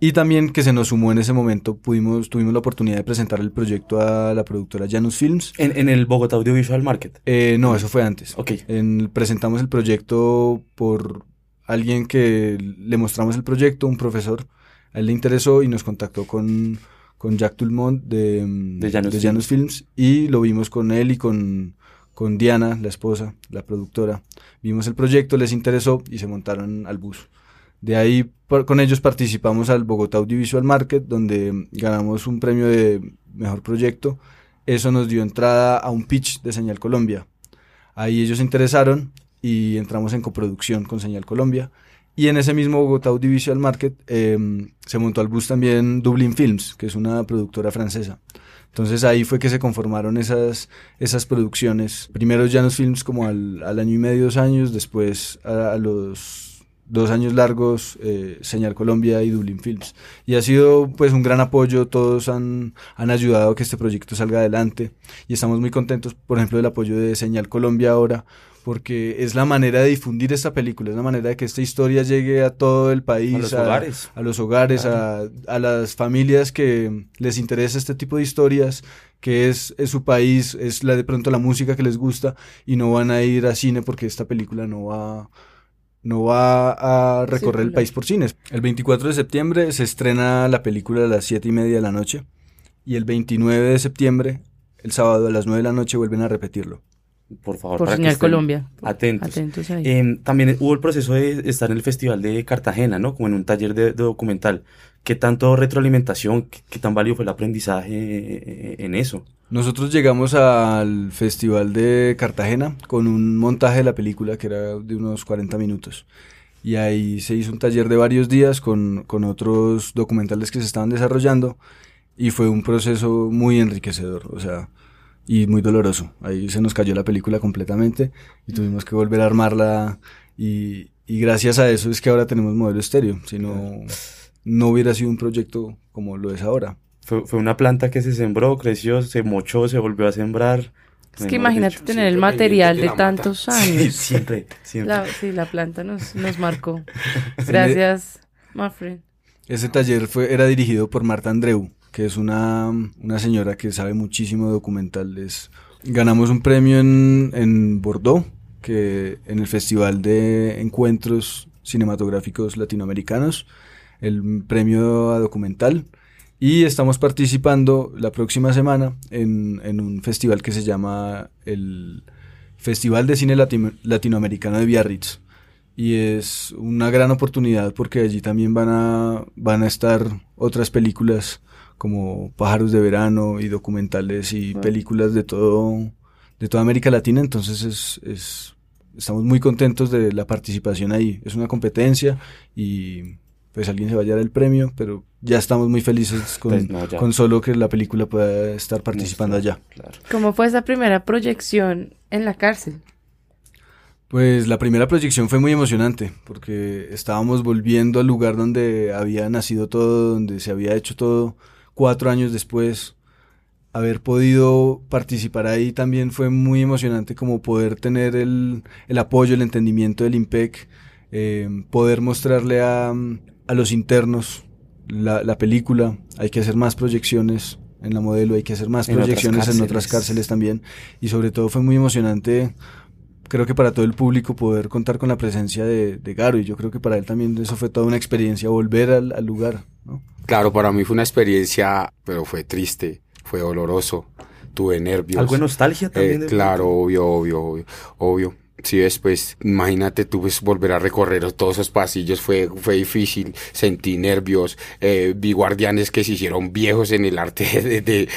Speaker 4: Y también que se nos sumó en ese momento, pudimos, tuvimos la oportunidad de presentar el proyecto a la productora Janus Films.
Speaker 1: En, en el Bogotá Audiovisual Market.
Speaker 4: Eh, no, eso fue antes.
Speaker 1: Ok.
Speaker 4: En- presentamos el proyecto por alguien que le mostramos el proyecto, un profesor. A él le interesó y nos contactó con, con Jack Tulmont de, mm,
Speaker 1: De Janus
Speaker 4: de Janus Films y lo vimos con él y con, con Diana, la esposa, la productora. Vimos el proyecto, les interesó y se montaron al bus. De ahí por- con ellos participamos al Bogotá Audiovisual Market, donde ganamos un premio de mejor proyecto. Eso nos dio entrada a un pitch de Señal Colombia. Ahí ellos se interesaron y entramos en coproducción con Señal Colombia. Y en ese mismo Bogotá Audiovisual Market eh, se montó al bus también Dublin Films, que es una productora francesa. Entonces ahí fue que se conformaron esas, esas producciones. Primero Janus Films como al, al año y medio, dos años, después a, a los dos años largos eh, Señal Colombia y Dublin Films. Y ha sido pues un gran apoyo, todos han, han ayudado a que este proyecto salga adelante y estamos muy contentos, por ejemplo, del apoyo de Señal Colombia ahora, porque es la manera de difundir esta película, es la manera de que esta historia llegue a todo el país,
Speaker 1: A los hogares.
Speaker 4: a los hogares, a, a las familias que les interesa este tipo de historias, que es, es su país, es la de pronto la música que les gusta y no van a ir a cine porque esta película no va no va a recorrer el país por cines. El 24 de septiembre se estrena la película a las 7 y media de la noche y el 29 de septiembre, el sábado a las 9 de la noche, vuelven a repetirlo.
Speaker 1: Por favor.
Speaker 2: Por
Speaker 1: para que
Speaker 2: Señal
Speaker 1: estén
Speaker 2: Colombia.
Speaker 1: Atentos.
Speaker 2: Atentos ahí.
Speaker 1: Eh, también hubo el proceso de estar en el Festival de Cartagena, ¿no? Como en un taller de, de documental. ¿Qué tanto retroalimentación, qué, qué tan válido fue el aprendizaje eh, en eso?
Speaker 4: Nosotros llegamos al Festival de Cartagena con un montaje de la película que era de unos 40 minutos. Y ahí se hizo un taller de varios días con, con otros documentales que se estaban desarrollando y fue un proceso muy enriquecedor. O sea, y muy doloroso. Ahí se nos cayó la película completamente y tuvimos que volver a armarla y, y gracias a eso es que ahora tenemos modelo estéreo, si no, no hubiera sido un proyecto como lo es ahora.
Speaker 1: Fue, fue una planta que se sembró, creció, se mochó, se volvió a sembrar.
Speaker 2: Es que imagínate
Speaker 1: dicho.
Speaker 2: tener el material de
Speaker 5: la mata.
Speaker 2: tantos
Speaker 1: Sí,
Speaker 2: años.
Speaker 1: siempre, siempre.
Speaker 2: La, sí, la planta nos, nos marcó. Gracias, Mafred.
Speaker 4: Ese taller fue, era dirigido por Marta Andreu, que es una, una señora que sabe muchísimo de documentales. Ganamos un premio en, en Bordeaux, que en el Festival de Encuentros Cinematográficos Latinoamericanos, el premio a documental. Y estamos participando la próxima semana en, en un festival que se llama el Festival de Cine Latino- Latinoamericano de Biarritz y es una gran oportunidad porque allí también van a, van a estar otras películas como Pájaros de Verano y documentales y películas de todo de toda América Latina, entonces es, es estamos muy contentos de la participación ahí. Es una competencia y pues alguien se va a llevar el premio, pero ya estamos muy felices con,
Speaker 1: Pues no,
Speaker 4: con solo que la película pueda estar participando allá.
Speaker 1: Claro.
Speaker 2: ¿Cómo fue esa primera proyección en la cárcel?
Speaker 4: Pues la primera proyección fue muy emocionante porque estábamos volviendo al lugar donde había nacido todo, donde se había hecho todo cuatro años después. Haber podido participar ahí también fue muy emocionante como poder tener el, el apoyo, el entendimiento del IMPEC, eh, poder mostrarle a, a los internos la, la película. Hay que hacer más proyecciones en la modelo, hay que hacer más
Speaker 1: En otras
Speaker 4: proyecciones en otras
Speaker 1: cárceles.
Speaker 4: cárceles también. Y sobre todo fue muy emocionante creo que para todo el público poder contar con la presencia de, de Garo y yo creo que para él también eso fue toda una experiencia volver al, al lugar, ¿no?
Speaker 5: Claro, para mí fue una experiencia, pero fue triste, fue doloroso, tuve nervios.
Speaker 1: Algo de nostalgia también.
Speaker 5: Eh,
Speaker 1: de
Speaker 5: claro, obvio, obvio, obvio, obvio. Si ves, pues, imagínate tú pues, volver a recorrer todos esos pasillos, fue, fue difícil, sentí nervios, eh, vi guardianes que se hicieron viejos en el arte de, de,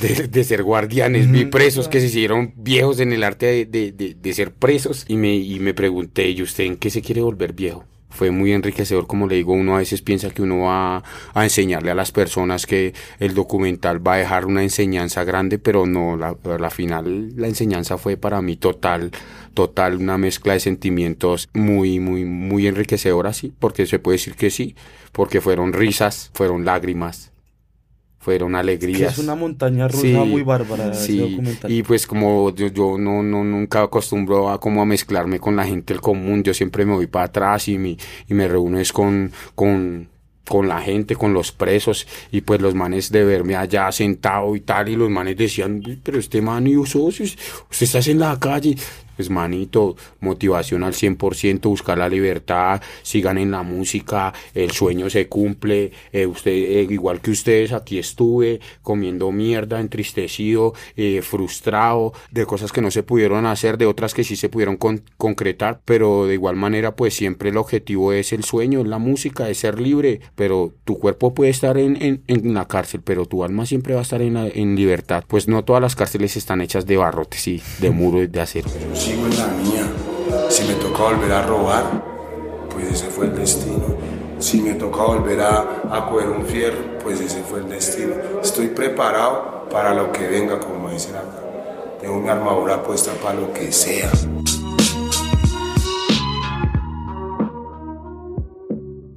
Speaker 5: de- de ser guardianes, vi presos que se hicieron viejos en el arte de, de- de- de ser presos y me, y me pregunté, ¿y usted en qué se quiere volver viejo? Fue muy enriquecedor, como le digo, uno a veces piensa que uno va a enseñarle a las personas que el documental va a dejar una enseñanza grande, pero no, la, la final la enseñanza fue para mí total, total, una mezcla de sentimientos muy, muy, muy enriquecedora, sí, porque se puede decir que sí, porque fueron risas, fueron lágrimas, fueron alegrías.
Speaker 1: es una montaña rusa
Speaker 5: Sí,
Speaker 1: muy bárbara ese
Speaker 5: Sí,
Speaker 1: documental.
Speaker 5: y pues como yo, yo no, no nunca acostumbro a como a mezclarme con la gente del común, yo siempre me voy para atrás y me, y me reúno es con, con, con la gente, con los presos, y pues los manes de verme allá sentado y tal, y los manes decían, pero este man y usted estás en la calle, pues manito, motivación al 100%, buscar la libertad, sigan en la música, el sueño se cumple, eh, usted, eh, igual que ustedes, aquí estuve comiendo mierda, entristecido, eh, frustrado, de cosas que no se pudieron hacer, de otras que sí se pudieron con- concretar, pero de igual manera, pues siempre el objetivo es el sueño, es la música, es ser libre, pero tu cuerpo puede estar en, en, en la cárcel, pero tu alma siempre va a estar en, la- en libertad, pues no todas las cárceles están hechas de barrotes y de muros de acero.
Speaker 7: Sigo en la mía. Si me toca volver a robar, pues ese fue el destino. Si me toca volver a, coger un fierro, pues ese fue el destino. Estoy preparado para lo que venga, como dicen acá. Tengo mi armadura puesta para lo que sea.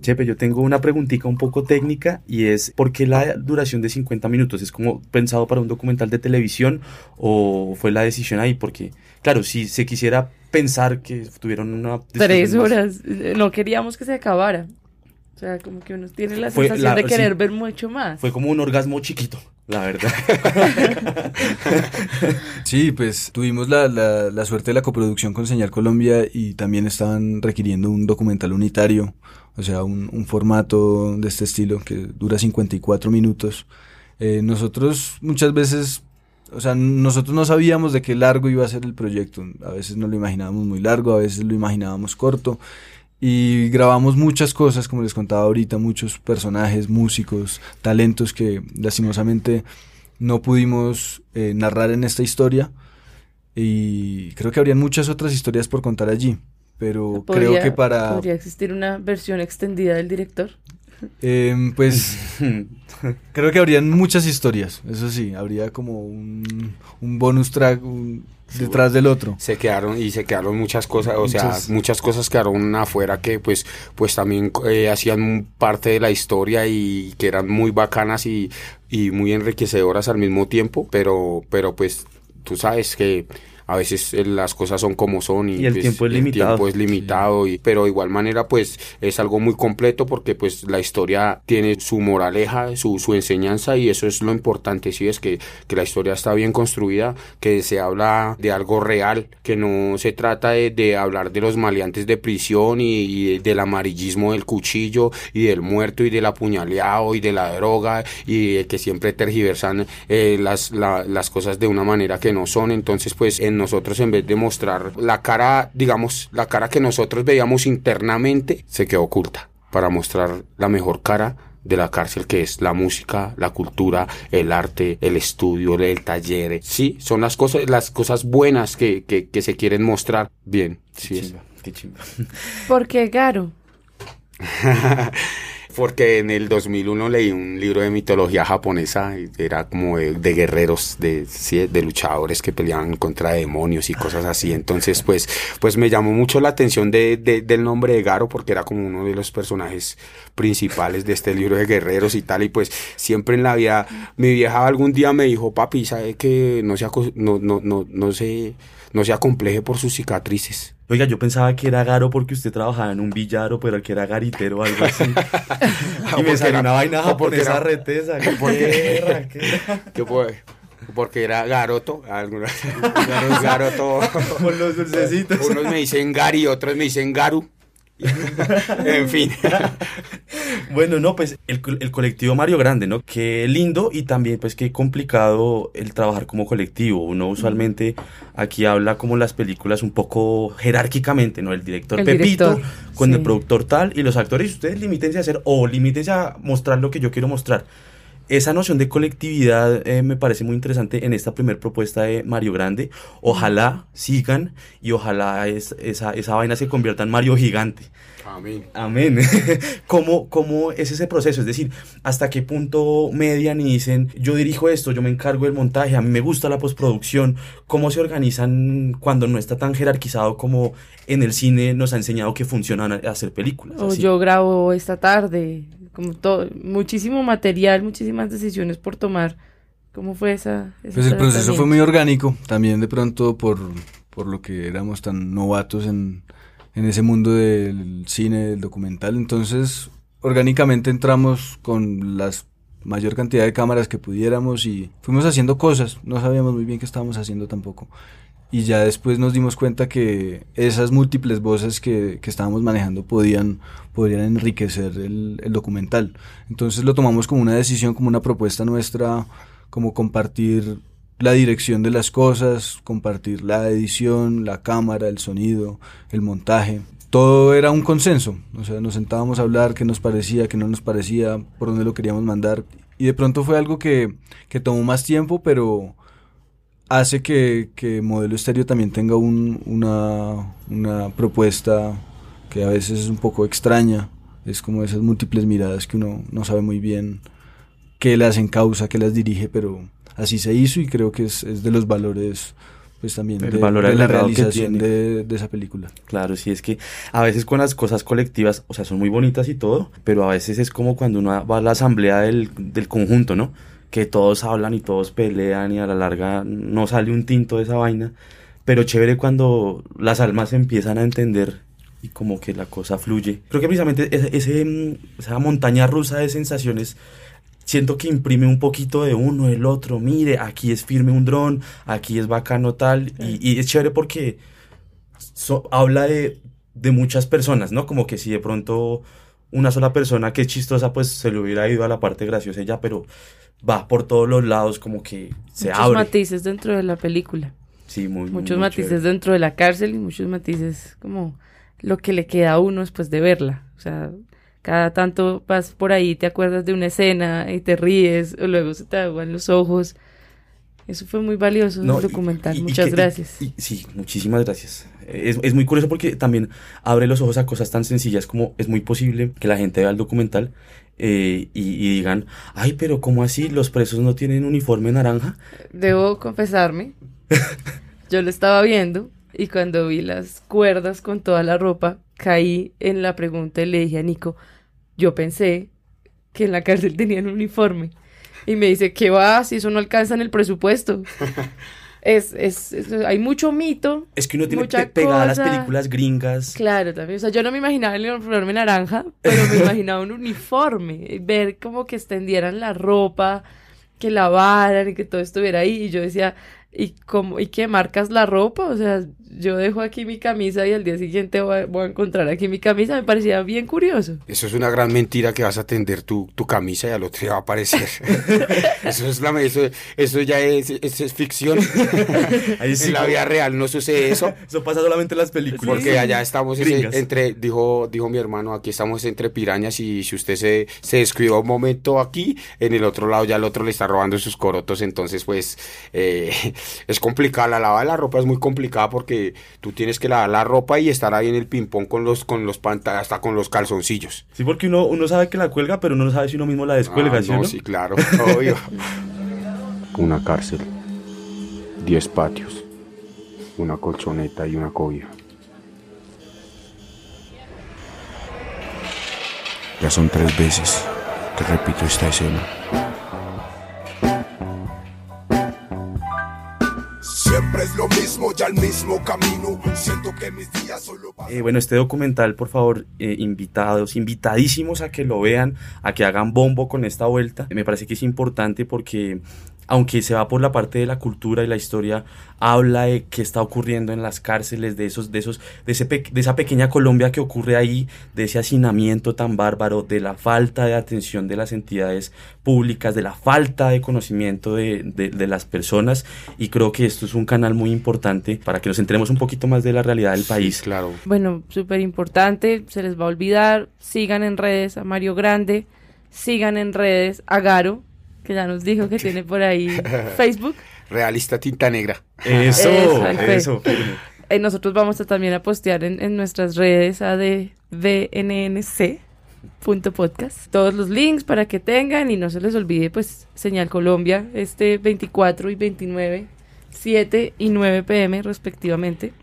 Speaker 1: Chepe, yo tengo una preguntita un poco técnica y es ¿por qué la duración de 50 minutos? ¿Es como pensado para un documental de televisión o fue la decisión ahí? Porque, claro, si se quisiera pensar que tuvieron una...
Speaker 2: Tres
Speaker 1: más-
Speaker 2: horas. Eh, No queríamos que se acabara. O sea, como que uno tiene la
Speaker 1: Fue
Speaker 2: sensación
Speaker 1: la-
Speaker 2: de querer
Speaker 1: sí.
Speaker 2: ver mucho más.
Speaker 1: Fue como un orgasmo chiquito, la verdad.
Speaker 4: Sí, pues tuvimos la, la, la suerte de la coproducción con Señal Colombia y también estaban requiriendo un documental unitario, o sea, un, un formato de este estilo que dura 54 minutos. Eh, nosotros muchas veces, o sea, nosotros no sabíamos de qué largo iba a ser el proyecto, a veces no lo imaginábamos muy largo, a veces lo imaginábamos corto. Y grabamos muchas cosas, como les contaba ahorita, muchos personajes, músicos, talentos que lastimosamente no pudimos eh, narrar en esta historia. Y creo que habrían muchas otras historias por contar allí. Pero creo que para...
Speaker 2: Podría existir una versión extendida del director.
Speaker 4: Em, pues creo que habrían muchas historias, eso sí, habría como un, un bonus track un- detrás del otro.
Speaker 5: se quedaron y se quedaron muchas cosas o sea
Speaker 4: Muchas-
Speaker 5: muchas cosas quedaron afuera que pues pues también eh, hacían parte de la historia y que eran muy bacanas y, y muy enriquecedoras al mismo tiempo pero pero pues tú sabes que a veces eh, las cosas son como son y,
Speaker 1: Y el
Speaker 5: pues,
Speaker 1: tiempo es limitado.
Speaker 5: tiempo es limitado y, pero de igual manera pues es algo muy completo porque pues la historia tiene su moraleja su, su enseñanza y eso es lo importante si es que, que la historia está bien construida que se habla de algo real que no se trata de, de hablar de los maleantes de prisión y, y del amarillismo del cuchillo y del muerto y del apuñaleado y de la droga y que siempre tergiversan eh, las, la- las cosas de una manera que no son. Entonces pues en nosotros en vez de mostrar la cara digamos la cara que nosotros veíamos internamente se quedó oculta para mostrar la mejor cara de la cárcel que es la música, la cultura, el arte, el estudio, el taller. Sí, son las cosas, las cosas buenas que, que, que se quieren mostrar. Bien, sí es.
Speaker 1: Chimba, qué chimba.
Speaker 2: ¿Por qué Garo?
Speaker 5: Porque en el 2001 leí un libro de mitología japonesa, era como de, guerreros, de, sí, de luchadores que peleaban contra demonios y cosas así. Entonces, pues, pues me llamó mucho la atención de, de- del nombre de Garo, porque era como uno de los personajes principales de este libro de guerreros y tal. Y pues siempre en la vida, mi vieja algún día me dijo, papi, ¿sabe que no se, no, no, no, no se, no se acompleje por sus cicatrices?
Speaker 1: Oiga, yo pensaba que era Garo porque usted trabajaba en un villaro, pero que era garitero o algo así. y me salió una vaina japonesa
Speaker 5: era-
Speaker 1: retesa. ¿Qué
Speaker 5: porque-
Speaker 1: qué-
Speaker 5: fue- porque era Garoto, algunos- Garoto,
Speaker 1: Con los dulcecitos.
Speaker 5: unos me dicen Gary, otros me dicen Garu, en fin,
Speaker 1: Bueno, no, pues el, el colectivo Mario Grande, ¿no? Qué lindo y también pues qué complicado el trabajar como colectivo. Uno usualmente aquí habla como las películas un poco jerárquicamente, ¿no? El director
Speaker 2: El
Speaker 1: Pepito
Speaker 2: director,
Speaker 1: con
Speaker 2: sí.
Speaker 1: el productor tal y los actores, ustedes limítense a hacer o limítense a mostrar lo que yo quiero mostrar. Esa noción de colectividad eh, me parece muy interesante en esta primera propuesta de Mario Grande. Ojalá sigan y ojalá es- esa, esa vaina se convierta en Mario Gigante.
Speaker 5: amén.
Speaker 1: Amén. ¿Cómo, ¿Cómo es ese proceso? Es decir, ¿hasta qué punto median y dicen, yo dirijo esto, yo me encargo del montaje, a mí me gusta la postproducción? ¿Cómo se organizan cuando no está tan jerarquizado como en el cine nos ha enseñado que funcionan hacer películas?
Speaker 2: O
Speaker 1: Así.
Speaker 2: yo grabo esta tarde, como todo, muchísimo material, muchísimas decisiones por tomar. ¿Cómo fue esa?
Speaker 4: Pues el proceso fue muy orgánico, también de pronto por, por lo que éramos tan novatos en, en ese mundo del cine, del documental. Entonces, orgánicamente entramos con las mayor cantidad de cámaras que pudiéramos y fuimos haciendo cosas. No sabíamos muy bien qué estábamos haciendo tampoco. Y ya después nos dimos cuenta que esas múltiples voces que, que estábamos manejando podían, podrían enriquecer el, el documental. Entonces lo tomamos como una decisión, como una propuesta nuestra, como compartir la dirección de las cosas, compartir la edición, la cámara, el sonido, el montaje. Todo era un consenso, o sea, nos sentábamos a hablar qué nos parecía, qué no nos parecía, por dónde lo queríamos mandar. Y de pronto fue algo que, que tomó más tiempo, pero hace que, que Modelo Estéreo también tenga un- una, una propuesta que a veces es un poco extraña. Es como esas múltiples miradas que uno no sabe muy bien qué las encausa, qué las dirige, pero así se hizo y creo que es, es de los valores pues también
Speaker 1: El
Speaker 4: de,
Speaker 1: valor
Speaker 4: de la realización de, de esa película.
Speaker 1: Claro, sí, es que a veces con las cosas colectivas, o sea, son muy bonitas y todo, pero a veces es como cuando uno va a la asamblea del, del conjunto, ¿no? Que todos hablan y todos pelean y a la larga no sale un tinto de esa vaina, pero chévere cuando las almas empiezan a entender y como que la cosa fluye. Creo que precisamente ese, ese, mm, esa montaña rusa de sensaciones siento que imprime un poquito de uno, del otro. Mire, aquí es firme un dron, aquí es bacano tal. Y, y es chévere porque so- habla de, de muchas personas, ¿no? Como que si de pronto una sola persona que es chistosa, pues se le hubiera ido a la parte graciosa ya, pero va por todos los lados, como que se
Speaker 2: muchos
Speaker 1: abre.
Speaker 2: matices dentro de la película.
Speaker 1: Sí, muy,
Speaker 2: muchos
Speaker 1: muy
Speaker 2: matices
Speaker 1: chévere.
Speaker 2: dentro de la cárcel y muchos matices como lo que le queda a uno después de verla. O sea, cada tanto vas por ahí, te acuerdas de una escena y te ríes, o luego se te aguan los ojos. Eso fue muy valioso
Speaker 1: No,
Speaker 2: el documental.
Speaker 1: y- y
Speaker 2: Muchas
Speaker 1: que- y-
Speaker 2: gracias.
Speaker 1: y- sí, muchísimas gracias. Es, es muy curioso porque también abre los ojos a cosas tan sencillas como es muy posible que la gente vea el documental eh, y, y digan, ay, pero ¿cómo así? ¿Los presos no tienen uniforme naranja?
Speaker 2: Debo confesarme, yo lo estaba viendo y cuando vi las cuerdas con toda la ropa, caí en la pregunta y le dije a Nico, yo pensé que en la cárcel tenían uniforme. Y me dice, ¿qué va? Si eso no alcanza en el presupuesto. es, es, es- hay mucho mito.
Speaker 1: Es que uno tiene
Speaker 2: Mucha
Speaker 1: pe- pegadas las
Speaker 2: cosa.
Speaker 1: películas gringas.
Speaker 2: Claro, también. O sea, yo no me imaginaba el uniforme naranja, pero me imaginaba un uniforme. Ver como que extendieran la ropa, que lavaran y que todo estuviera ahí. Y yo decía, ¿y cómo, y qué marcas la ropa? O sea, yo dejo aquí mi camisa y al día siguiente voy a, voy a encontrar aquí mi camisa. Me parecía bien curioso.
Speaker 5: Eso es una gran mentira que vas a tender tu, tu camisa y al otro día va a aparecer. eso, es la, eso, eso ya es, eso es ficción.
Speaker 1: Ahí sí,
Speaker 5: en la
Speaker 1: como-
Speaker 5: vida real no sucede eso.
Speaker 1: Eso pasa solamente en las películas.
Speaker 5: Porque allá estamos ese- entre, dijo, dijo mi hermano, aquí estamos entre pirañas y si usted se, se descuida un momento aquí, en el otro lado ya el otro le está robando sus corotos, entonces pues eh, es complicada, la lava de la ropa es muy complicada porque tú tienes que lavar la ropa y estar ahí en el ping-pong con los, con los panta- hasta con los calzoncillos.
Speaker 1: Sí, porque uno, uno sabe que la cuelga, pero uno no sabe si uno mismo la descuelga,
Speaker 5: Ah,
Speaker 1: ¿sí
Speaker 5: no, claro, obvio. Una cárcel, diez patios, una colchoneta y una cobija. Ya son tres veces que repito esta escena.
Speaker 7: Siempre es lo mismo, ya el mismo camino. Siento que mis días solo pasan.
Speaker 1: Eh, bueno, este documental, por favor, eh, invitados, invitadísimos a que lo vean, a que hagan bombo con esta vuelta. Me parece que es importante porque, aunque se va por la parte de la cultura y la historia, habla de qué está ocurriendo en las cárceles, de esos, de esos, de, ese pe- de esa pequeña Colombia que ocurre ahí, de ese hacinamiento tan bárbaro, de la falta de atención de las entidades públicas, de la falta de conocimiento de, de- de las personas. Y creo que esto es un canal muy importante para que nos enteremos un poquito más de la realidad del país.
Speaker 5: Claro.
Speaker 2: Bueno, súper importante, se les va a olvidar. Sigan en redes a Mario Grande, sigan en redes a Garo, que ya nos dijo que tiene por ahí Facebook.
Speaker 5: Realista tinta negra.
Speaker 1: Eso,
Speaker 2: Eso. Eh, nosotros vamos a también a postear en, en nuestras redes a de vnnc.podcast todos los links para que tengan y no se les olvide pues Señal Colombia este 24 y 29 7 y 9 pm respectivamente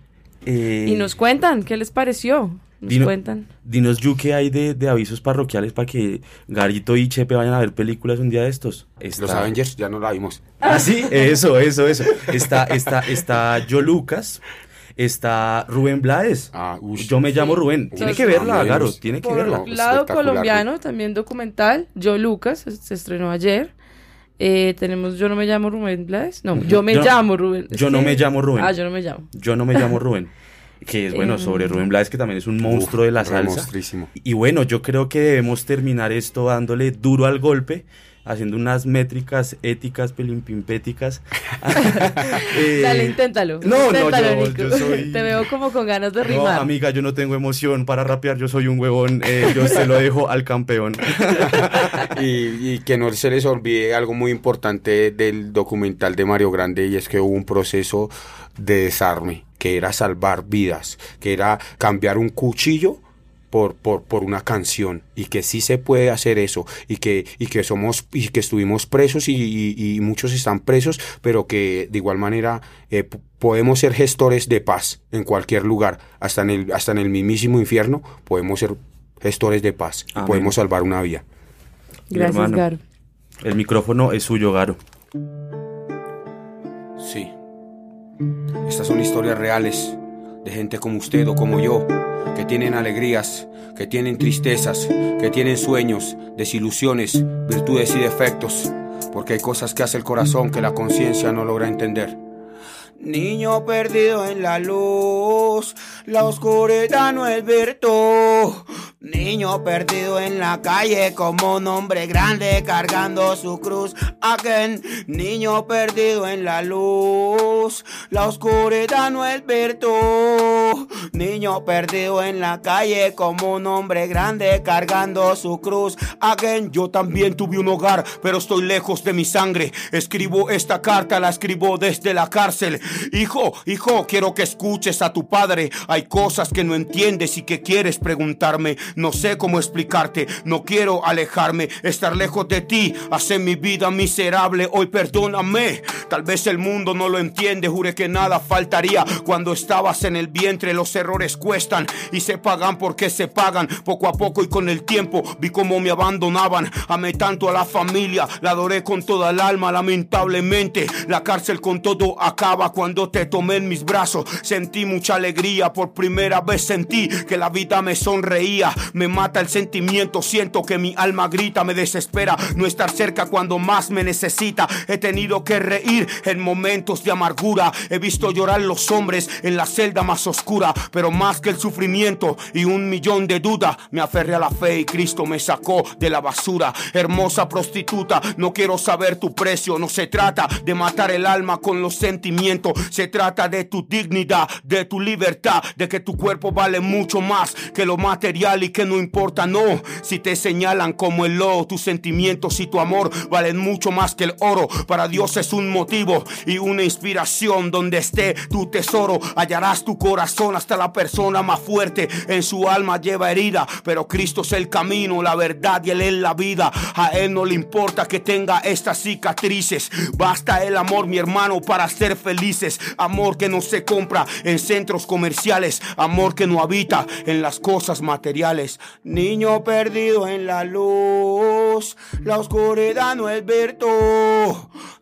Speaker 1: Eh,
Speaker 2: y nos cuentan qué les pareció nos
Speaker 1: Dino-
Speaker 2: cuentan
Speaker 1: Dinos, Yu, ¿qué hay de, de avisos parroquiales para que Garito y Chepe vayan a ver películas un día de estos?
Speaker 5: Los Avengers ya no la vimos.
Speaker 1: Ah, sí, eso, eso, eso. Está, está, está yo Lucas, está Rubén Blades.
Speaker 5: Ah, ush.
Speaker 1: Yo me llamo Rubén. Tiene que verla, Garo, tiene que
Speaker 2: por
Speaker 1: verla.
Speaker 2: Lado colombiano también documental Yo Lucas se, estrenó ayer Eh, tenemos Yo no me llamo Rubén Blades no yo me
Speaker 1: Yo-
Speaker 2: llamo Rubén
Speaker 1: yo no
Speaker 2: que-
Speaker 1: me llamo Rubén.
Speaker 2: ah yo no me llamo
Speaker 1: Yo no me llamo Rubén. Que es bueno
Speaker 2: Em.
Speaker 1: sobre Rubén Blades, que también es un monstruo de la salsa.
Speaker 5: monstruísimo.
Speaker 1: Y bueno, yo creo que debemos terminar esto dándole duro al golpe, haciendo unas métricas éticas, pelimpimpéticas. Eh,
Speaker 2: Dale, inténtalo.
Speaker 1: no, no,
Speaker 2: inténtalo,
Speaker 1: yo-
Speaker 2: Nico.
Speaker 1: yo soy-
Speaker 2: Te veo como con ganas de
Speaker 1: No,
Speaker 2: rimar.
Speaker 1: amiga, yo no tengo emoción para rapear, yo soy un huevón, eh, yo se lo dejo al campeón.
Speaker 5: y, y que no se les olvide algo muy importante del documental de Mario Grande y es que hubo un proceso de desarme, que era salvar vidas, que era cambiar un cuchillo por, por, por una canción y que sí se puede hacer eso y que, y que somos y que estuvimos presos y, y- y muchos están presos pero que de igual manera eh, podemos ser gestores de paz en cualquier lugar hasta en el hasta en el mismísimo infierno podemos ser gestores de paz y
Speaker 1: Amén.
Speaker 5: podemos salvar una vida
Speaker 2: Gracias,
Speaker 1: hermano.
Speaker 2: Garo.
Speaker 1: El micrófono es suyo, Garo.
Speaker 5: Sí. Estas son historias reales de gente como usted o como yo, que tienen alegrías, que tienen tristezas, que tienen sueños, desilusiones, virtudes y defectos, porque hay cosas que hace el corazón que la conciencia no logra entender. Niño perdido en la luz, la oscuridad no es virtud. Niño perdido en la calle como un hombre grande cargando su cruz. Again, niño perdido en la luz, la oscuridad no es virtud. Niño perdido en la calle como un hombre grande cargando su cruz. Again, yo también tuve un hogar, pero estoy lejos de mi sangre. Escribo esta carta, la escribo desde la cárcel. Hijo, hijo, quiero que escuches a tu padre. Hay cosas que no entiendes y que quieres preguntarme. No sé cómo explicarte, no quiero alejarme, estar lejos de ti, hace mi vida miserable. Hoy perdóname, tal vez el mundo no lo entiende, juré que nada faltaría cuando estabas en el vientre. Los errores cuestan y se pagan porque se pagan poco a poco y con el tiempo vi cómo me abandonaban. Amé tanto a la familia, la adoré con toda el alma, lamentablemente. La cárcel con todo acaba cuando te tomé en mis brazos. Sentí mucha alegría, por primera vez sentí que la vida me sonreía. Me mata el sentimiento, siento que mi alma grita, me desespera no estar cerca cuando más me necesita. He tenido que reír en momentos de amargura. He visto llorar los hombres en la celda más oscura, pero más que el sufrimiento y un millón de dudas, me aferré a la fe y Cristo me sacó de la basura. Hermosa prostituta, no quiero saber tu precio, no se trata de matar el alma con los sentimientos, se trata de tu dignidad, de tu libertad, de que tu cuerpo vale mucho más que lo material y que no importa, no, si te señalan como el lobo, tus sentimientos y tu amor valen mucho más que el oro, para Dios es un motivo y una inspiración. Donde esté tu tesoro, hallarás tu corazón. Hasta la persona más fuerte en su alma lleva herida, pero Cristo es el camino, la verdad y Él es la vida, a Él no le importa que tenga estas cicatrices, basta el amor mi hermano para ser felices, amor que no se compra en centros comerciales, amor que no habita en las cosas materiales, niño perdido en la luz, la oscuridad no es virtud,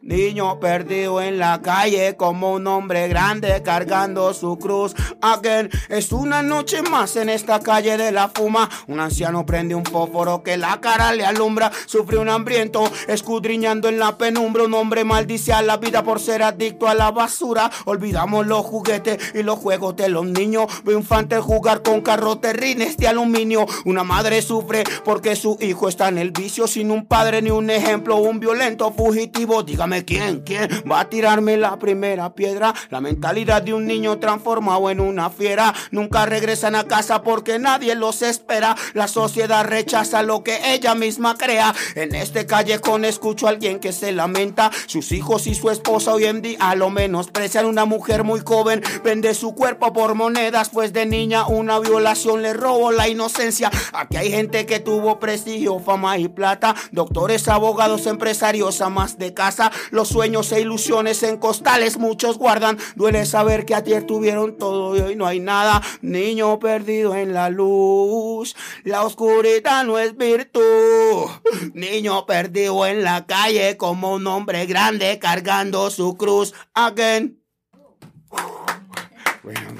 Speaker 5: niño perdido en la calle como un hombre grande cargando su cruz, again es una noche más en esta calle de la fuma, un anciano prende un fósforo que la cara le alumbra, sufre un hambriento escudriñando en la penumbra, un hombre maldice a la vida por ser adicto a la basura, olvidamos los juguetes y los juegos de los niños, ve infantes jugar con carros terrines de aluminio, una madre sufre porque su hijo está en el vicio, sin un padre ni un ejemplo, un violento fugitivo, dígame quién, quién va a tirarme la primera piedra, la mentalidad de un niño transformado en una fiera, nunca regresan a casa porque nadie los espera, la sociedad rechaza lo que ella misma crea, en este callejón escucho a alguien que se lamenta, sus hijos y su esposa hoy en día lo menosprecian, una mujer muy joven vende su cuerpo por monedas, pues de niña una violación le robó la inocencia, aquí hay gente que tuvo prestigio, fama y plata, doctores, abogados, empresarios, amas de casa, los sueños e ilusiones en costales muchos guardan, duele saber que ayer tuvieron todo y hoy no hay nada, niño perdido en la luz, la oscuridad no es virtud, niño perdido en la calle como un hombre grande cargando su cruz, again.
Speaker 8: Bueno,